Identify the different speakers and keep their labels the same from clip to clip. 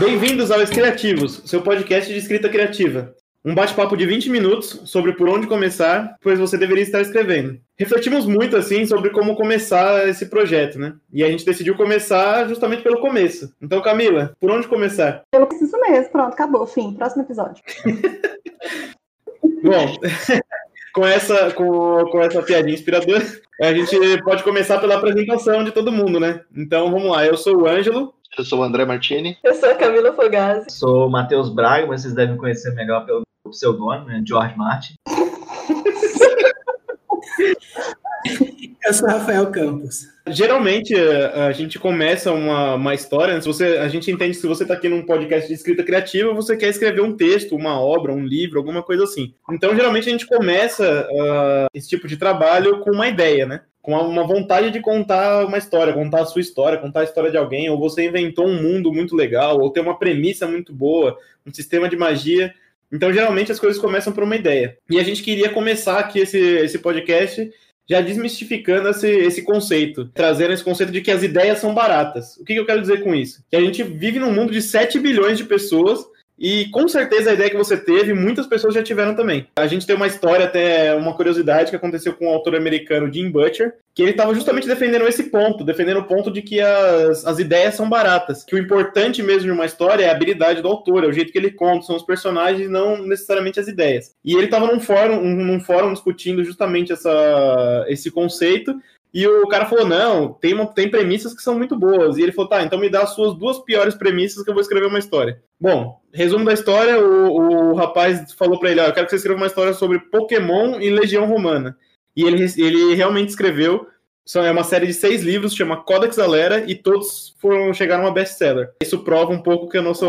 Speaker 1: Bem-vindos ao Escriativos, seu podcast de escrita criativa. Um bate-papo de 20 minutos sobre por onde começar, pois você deveria estar escrevendo. Refletimos muito assim sobre como começar esse projeto, né? E a gente decidiu começar justamente pelo começo. Então, Camila, por onde começar?
Speaker 2: Eu preciso mesmo, pronto, acabou, fim, próximo episódio.
Speaker 1: Bom, com essa, com, com essa piadinha inspiradora, a gente pode começar pela apresentação de todo mundo, né? Então vamos lá, eu sou o Ângelo.
Speaker 3: Eu sou o André Martini.
Speaker 2: Eu sou a Camila Fogazzi.
Speaker 4: Sou o Matheus Braga, mas vocês devem conhecer melhor pelo pseudônimo, né? George Martin.
Speaker 5: Eu sou Rafael Campos.
Speaker 1: Geralmente a gente começa uma, uma história, se você, a gente entende que se você está aqui num podcast de escrita criativa, você quer escrever um texto, uma obra, um livro, alguma coisa assim. Então, geralmente a gente começa uh, esse tipo de trabalho com uma ideia, né? Com uma vontade de contar uma história, contar a sua história, contar a história de alguém, ou você inventou um mundo muito legal, ou tem uma premissa muito boa, um sistema de magia. Então, geralmente as coisas começam por uma ideia. E a gente queria começar aqui esse, esse podcast já desmistificando esse, esse conceito, trazendo esse conceito de que as ideias são baratas. O que, que eu quero dizer com isso? Que a gente vive num mundo de 7 bilhões de pessoas e com certeza a ideia que você teve, muitas pessoas já tiveram também. A gente tem uma história, até uma curiosidade que aconteceu com o autor americano Jim Butcher, que ele estava justamente defendendo esse ponto, defendendo o ponto de que as, as ideias são baratas. Que o importante mesmo de uma história é a habilidade do autor, é o jeito que ele conta, são os personagens, não necessariamente as ideias. E ele estava num fórum, num fórum discutindo justamente essa, esse conceito, e o cara falou: não, tem, uma, tem premissas que são muito boas. E ele falou: tá, então me dá as suas duas piores premissas que eu vou escrever uma história. Bom, resumo da história: o, o rapaz falou para ele: ó, eu quero que você escreva uma história sobre Pokémon e Legião Romana. E ele, ele realmente escreveu. É uma série de seis livros, chama Codex Alera, e todos foram chegaram a best-seller. Isso prova um pouco que o nosso,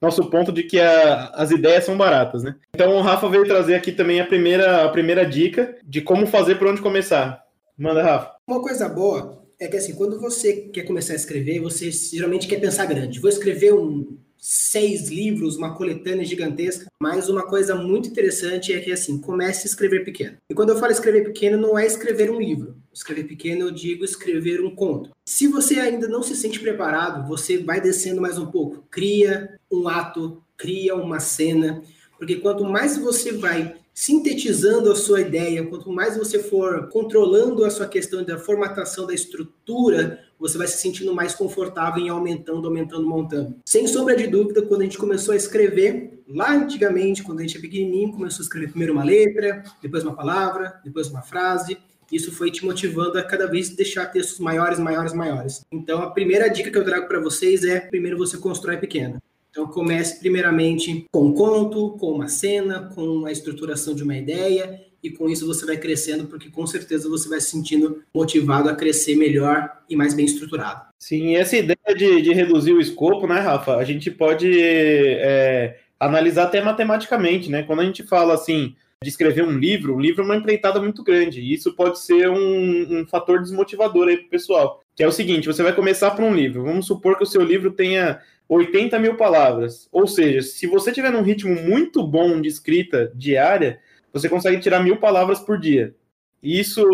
Speaker 1: nosso ponto de que a, as ideias são baratas, né? Então o Rafa veio trazer aqui também a primeira, a primeira dica de como fazer por onde começar. Manda, Rafa.
Speaker 5: Uma coisa boa é que assim, quando você quer começar a escrever, você geralmente quer pensar grande. Vou escrever um seis livros, uma coletânea gigantesca, mas uma coisa muito interessante é que assim, comece a escrever pequeno. E quando eu falo escrever pequeno, não é escrever um livro. Escrever pequeno, eu digo escrever um conto. Se você ainda não se sente preparado, você vai descendo mais um pouco. Cria um ato, cria uma cena, porque quanto mais você vai sintetizando a sua ideia, quanto mais você for controlando a sua questão da formatação da estrutura, você vai se sentindo mais confortável em aumentando, aumentando, montando. Sem sombra de dúvida, quando a gente começou a escrever, lá antigamente, quando a gente é pequenininho, começou a escrever primeiro uma letra, depois uma palavra, depois uma frase, isso foi te motivando a cada vez deixar textos maiores, maiores, maiores. Então, a primeira dica que eu trago para vocês é: primeiro você constrói pequeno. Então comece primeiramente com um conto, com uma cena, com a estruturação de uma ideia, e com isso você vai crescendo, porque com certeza você vai se sentindo motivado a crescer melhor e mais bem estruturado.
Speaker 1: Sim, essa ideia de, de reduzir o escopo, né, Rafa? A gente pode é, analisar até matematicamente, né? Quando a gente fala assim de escrever um livro, um livro é uma empreitada muito grande, e isso pode ser um, um fator desmotivador aí para o pessoal. Que é o seguinte: você vai começar por um livro. Vamos supor que o seu livro tenha 80 mil palavras. Ou seja, se você tiver num ritmo muito bom de escrita diária, você consegue tirar mil palavras por dia. Isso,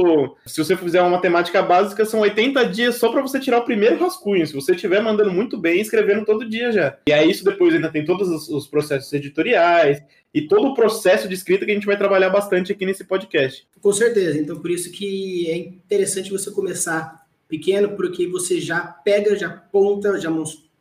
Speaker 1: se você fizer uma matemática básica, são 80 dias só para você tirar o primeiro rascunho. Se você estiver mandando muito bem, escrevendo todo dia já. E aí, isso depois ainda tem todos os processos editoriais e todo o processo de escrita que a gente vai trabalhar bastante aqui nesse podcast.
Speaker 5: Com certeza. Então, por isso que é interessante você começar pequeno, porque você já pega, já ponta, já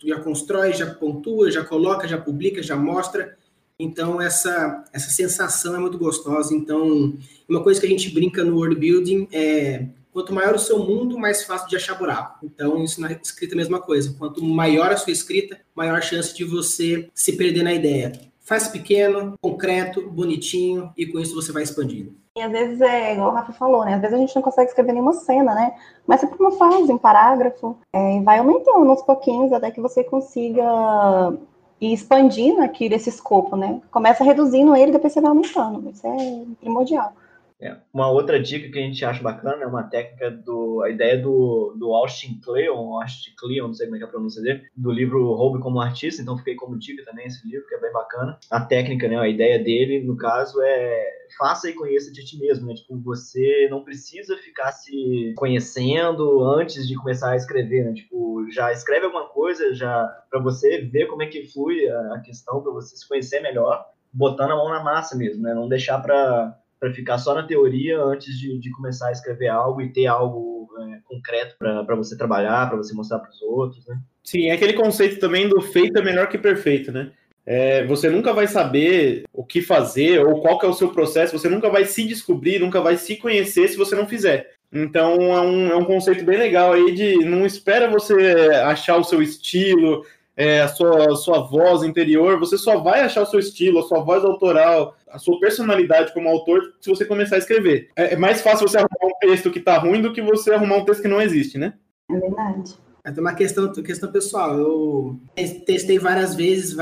Speaker 5: já constrói, já pontua, já coloca, já publica, já mostra. Então, essa, essa sensação é muito gostosa. Então, uma coisa que a gente brinca no world building é quanto maior o seu mundo, mais fácil de achar buraco. Então, isso na escrita é a mesma coisa. Quanto maior a sua escrita, maior a chance de você se perder na ideia. Faz pequeno, concreto, bonitinho, e com isso você vai expandindo.
Speaker 2: E às vezes é igual o Rafa falou, né? Às vezes a gente não consegue escrever nenhuma cena, né? Mas é por uma frase, um parágrafo, é, e vai aumentando aos pouquinhos até que você consiga ir expandindo aqui esse escopo, né? Começa reduzindo ele, depois você vai aumentando. Isso é primordial.
Speaker 4: É. Uma outra dica que a gente acha bacana é uma técnica do. a ideia do, do Austin Kleon, Austin Kleon, não sei como é que é a pronúncia dele, do livro Roube como Artista, então fiquei como dica também esse livro, que é bem bacana. A técnica, né, a ideia dele, no caso, é faça e conheça de ti mesmo, né? Tipo, você não precisa ficar se conhecendo antes de começar a escrever, né? Tipo, já escreve alguma coisa já para você ver como é que flui a, a questão, para você se conhecer melhor, botando a mão na massa mesmo, né? Não deixar para ficar só na teoria antes de, de começar a escrever algo e ter algo é, concreto para você trabalhar, para você mostrar para os outros, né?
Speaker 1: Sim, é aquele conceito também do feito é melhor que perfeito, né? É, você nunca vai saber o que fazer ou qual é o seu processo, você nunca vai se descobrir, nunca vai se conhecer se você não fizer. Então é um, é um conceito bem legal aí de não espera você achar o seu estilo, é, a sua, sua voz interior, você só vai achar o seu estilo, a sua voz autoral, a sua personalidade como autor se você começar a escrever. É, é mais fácil você arrumar um texto que está ruim do que você arrumar um texto que não existe, né?
Speaker 2: É verdade.
Speaker 5: É uma questão, questão pessoal. Eu testei várias vezes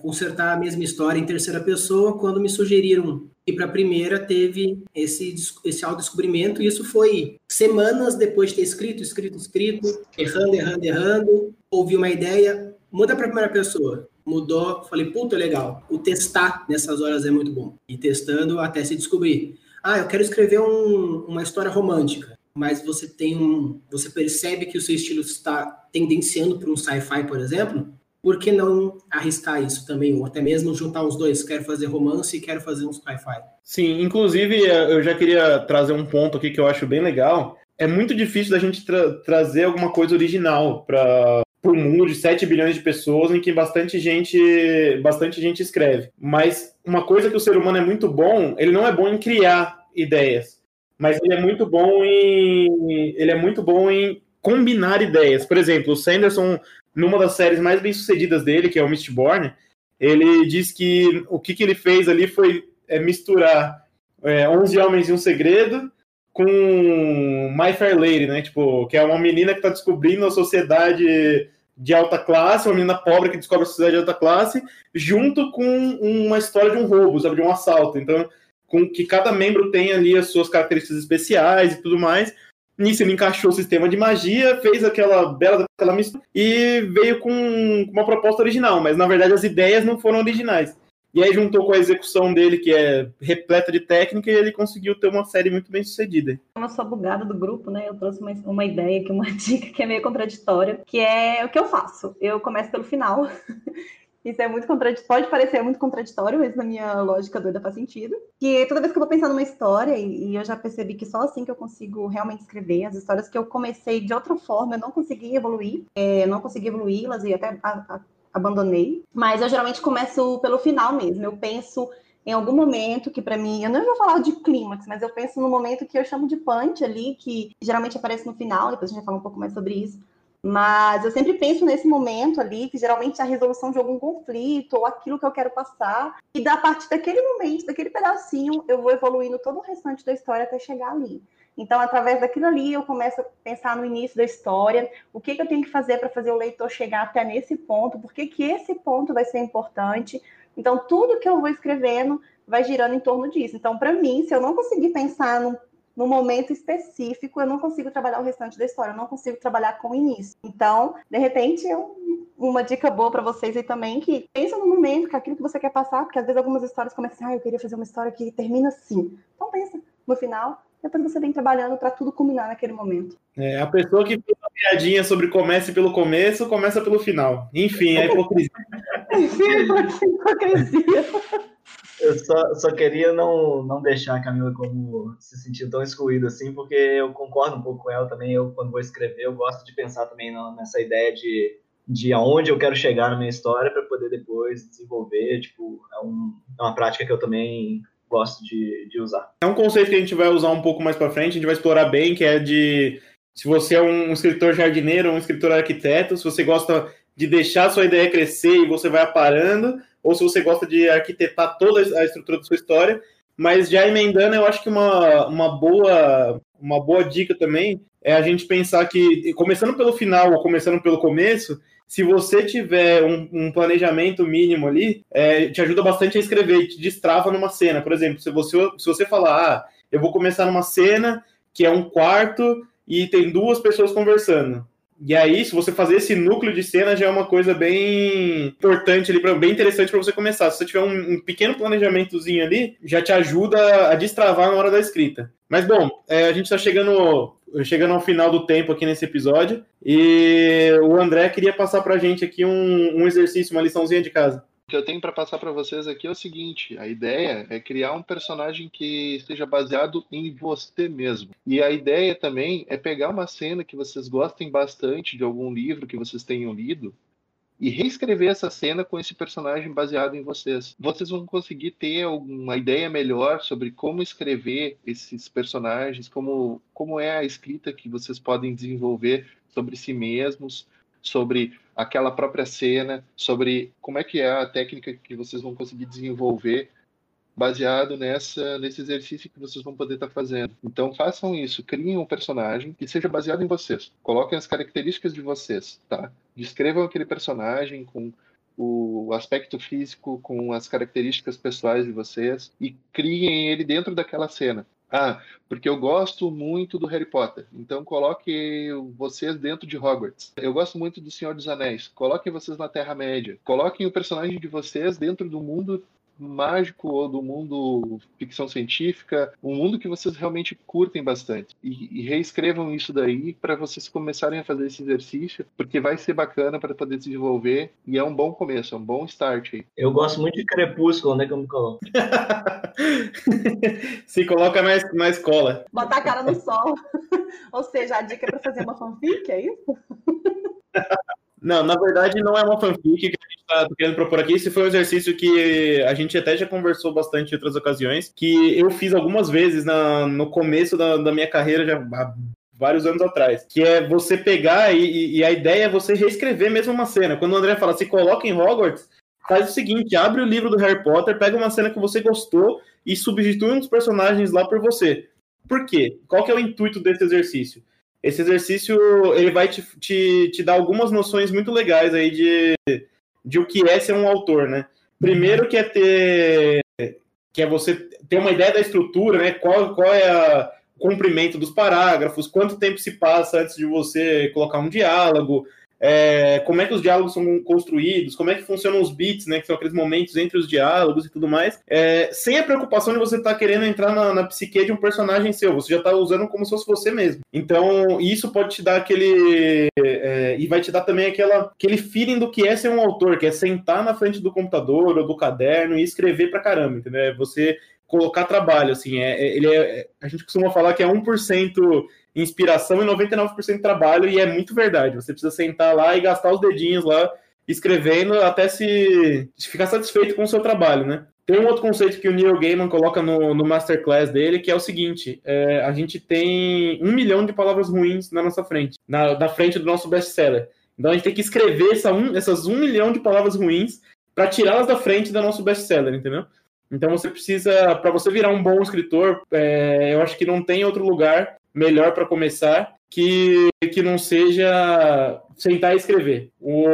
Speaker 5: consertar a mesma história em terceira pessoa. Quando me sugeriram ir para a primeira, teve esse, esse autodescobrimento. E isso foi semanas depois de ter escrito, escrito, escrito, errando, errando, errando. Ouvi uma ideia, muda para primeira pessoa. Mudou, falei, puta, legal. O testar nessas horas é muito bom. E testando até se descobrir. Ah, eu quero escrever um, uma história romântica mas você tem um, você percebe que o seu estilo está tendenciando para um sci-fi, por exemplo, por que não arriscar isso também, ou até mesmo juntar os dois? Quero fazer romance e quero fazer um sci-fi.
Speaker 1: Sim, inclusive eu já queria trazer um ponto aqui que eu acho bem legal. É muito difícil da gente tra trazer alguma coisa original para o mundo de 7 bilhões de pessoas em que bastante gente, bastante gente escreve. Mas uma coisa que o ser humano é muito bom, ele não é bom em criar ideias mas ele é muito bom em ele é muito bom em combinar ideias. Por exemplo, o Sanderson, numa das séries mais bem sucedidas dele, que é o Mistborn, ele diz que o que, que ele fez ali foi é, misturar é, 11 Homens e um Segredo com My Fair Lady, né? Tipo, que é uma menina que está descobrindo a sociedade de alta classe, uma menina pobre que descobre a sociedade de alta classe, junto com uma história de um roubo, sabe, de um assalto. Então, com que cada membro tem ali as suas características especiais e tudo mais. Nisso ele encaixou o sistema de magia, fez aquela bela aquela mistura e veio com uma proposta original, mas na verdade as ideias não foram originais. E aí juntou com a execução dele, que é repleta de técnica, e ele conseguiu ter uma série muito bem sucedida.
Speaker 2: Eu sou bugada do grupo, né? Eu trouxe uma, uma ideia aqui, uma dica que é meio contraditória, que é o que eu faço. Eu começo pelo final. Isso é muito contraditório, pode parecer muito contraditório, mas na minha lógica doida faz sentido. Que toda vez que eu vou pensar numa história, e, eu já percebi que só assim que eu consigo realmente escrever, as histórias que eu comecei de outra forma, eu não consegui evoluir, é, não consegui evoluí-las e até a, a, abandonei. Mas eu geralmente começo pelo final mesmo. Eu penso em algum momento que para mim, eu não vou falar de clímax, mas eu penso no momento que eu chamo de punch ali, que geralmente aparece no final, depois a gente vai falar um pouco mais sobre isso mas eu sempre penso nesse momento ali, que geralmente é a resolução de algum conflito ou aquilo que eu quero passar. E da partir daquele momento, daquele pedacinho, eu vou evoluindo todo o restante da história até chegar ali. Então, através daquilo ali, eu começo a pensar no início da história, o que, que eu tenho que fazer para fazer o leitor chegar até nesse ponto, por que, que esse ponto vai ser importante. Então, tudo que eu vou escrevendo vai girando em torno disso. Então, para mim, se eu não conseguir pensar num no momento específico, eu não consigo trabalhar o restante da história, eu não consigo trabalhar com o início. Então, de repente, eu, uma dica boa para vocês aí também, que pensa no momento, que aquilo que você quer passar, porque às vezes algumas histórias começam assim, ah, eu queria fazer uma história que termina assim. Então pensa no final, depois você vem trabalhando para tudo culminar naquele momento.
Speaker 1: É, a pessoa que fez uma piadinha sobre comece pelo começo, começa pelo final. Enfim, é hipocrisia.
Speaker 2: Enfim, é hipocrisia.
Speaker 4: Eu só, só queria não, não deixar a Camila como se sentir tão excluída assim, porque eu concordo um pouco com ela também. Eu, quando vou escrever, eu gosto de pensar também nessa ideia de, de aonde eu quero chegar na minha história para poder depois desenvolver. Tipo, é, um, é uma prática que eu também gosto de, de usar.
Speaker 1: É um conceito que a gente vai usar um pouco mais para frente, a gente vai explorar bem, que é de se você é um escritor jardineiro, um escritor arquiteto, se você gosta de deixar sua ideia crescer e você vai aparando, ou se você gosta de arquitetar toda a estrutura da sua história. Mas já emendando, eu acho que uma, uma, boa, uma boa dica também é a gente pensar que, começando pelo final ou começando pelo começo, se você tiver um, um planejamento mínimo ali, é, te ajuda bastante a escrever, te destrava numa cena. Por exemplo, se você, se você falar, ah, eu vou começar numa cena que é um quarto e tem duas pessoas conversando. E aí, se você fazer esse núcleo de cena, já é uma coisa bem importante ali, bem interessante para você começar. Se você tiver um, um, pequeno planejamentozinho ali, já te ajuda a destravar na hora da escrita. Mas bom, é, a gente está chegando chegando ao final do tempo aqui nesse episódio. E o André queria passar para a gente aqui um, um exercício, uma liçãozinha de casa.
Speaker 3: O que eu tenho para passar para vocês aqui é o seguinte: a ideia é criar um personagem que seja baseado em você mesmo. E a ideia também é pegar uma cena que vocês gostem bastante de algum livro que vocês tenham lido e reescrever essa cena com esse personagem baseado em vocês. Vocês vão conseguir ter uma ideia melhor sobre como escrever esses personagens, como, como é a escrita que vocês podem desenvolver sobre si mesmos, sobre aquela própria cena, sobre como é que é a técnica que vocês vão conseguir desenvolver baseado nessa, nesse exercício que vocês vão poder estar tá fazendo. Então façam isso, criem um personagem que seja baseado em vocês. Coloquem as características de vocês, tá? Descrevam aquele personagem com o aspecto físico, com as características pessoais de vocês e criem ele dentro daquela cena. Ah, porque eu gosto muito do Harry Potter. Então coloque vocês dentro de Hogwarts. Eu gosto muito do Senhor dos Anéis. Coloquem vocês na Terra-média. Coloquem o personagem de vocês dentro do mundo mágico ou do mundo ficção científica, um mundo que vocês realmente curtem bastante. E, e reescrevam isso daí para vocês começarem a fazer esse exercício, porque vai ser bacana para poder desenvolver e é um bom começo, é um bom start aí.
Speaker 4: Eu gosto muito de Crepúsculo, né, que eu me coloco.
Speaker 1: Se coloca mais, mais cola.
Speaker 2: Botar a cara no sol. ou seja, a dica é para fazer uma fanfic, é isso?
Speaker 1: Não, na verdade não é uma fanfic que a gente está querendo propor aqui. Esse foi um exercício que a gente até já conversou bastante em outras ocasiões, que eu fiz algumas vezes na, no começo da, da minha carreira, já vários anos atrás, que é você pegar e, e, a ideia é você reescrever mesmo uma cena. Quando o André fala, se coloca em Hogwarts, faz o seguinte, abre o livro do Harry Potter, pega uma cena que você gostou e substitui um dos personagens lá por você. Por quê? Qual que é o intuito desse exercício? Esse exercício ele vai te, te, te dar algumas noções muito legais aí de, de o que é ser um autor, né? Primeiro que é ter que é você ter uma ideia da estrutura, né? Qual, qual é a, o comprimento dos parágrafos, quanto tempo se passa antes de você colocar um diálogo, é, como é que os diálogos são construídos, como é que funcionam os beats, né, que são aqueles momentos entre os diálogos e tudo mais, é, sem a preocupação de você estar tá querendo entrar na, na, psique de um personagem seu, você já está usando como se fosse você mesmo. Então, isso pode te dar aquele. É, e vai te dar também aquela, aquele feeling do que é ser um autor, que é sentar na frente do computador ou do caderno e escrever pra caramba, entendeu? É você colocar trabalho, assim, é, é ele é, a gente costuma falar que é 1% inspiração e 99% trabalho, e é muito verdade. Você precisa sentar lá e gastar os dedinhos lá escrevendo até se, se ficar satisfeito com o seu trabalho, né? Tem um outro conceito que o Neil Gaiman coloca no, no masterclass dele, que é o seguinte: é, a gente tem um milhão de palavras ruins na nossa frente, na, na frente do nosso best-seller. Então a gente tem que escrever essa um, essas um milhão de palavras ruins para tirá-las da frente do nosso best-seller, entendeu? Então você precisa, para você virar um bom escritor, é, eu acho que não tem outro lugar melhor para começar que, que não seja sentar e escrever. O,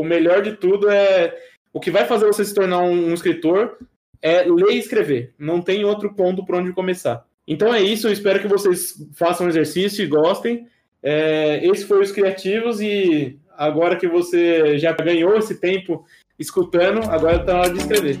Speaker 1: o melhor de tudo é. O que vai fazer você se tornar um, um escritor é ler e escrever. Não tem outro ponto por onde começar. Então é isso, eu espero que vocês façam um exercício e gostem. É, esse foi os Criativos e agora que você já ganhou esse tempo escutando, agora está na hora de escrever.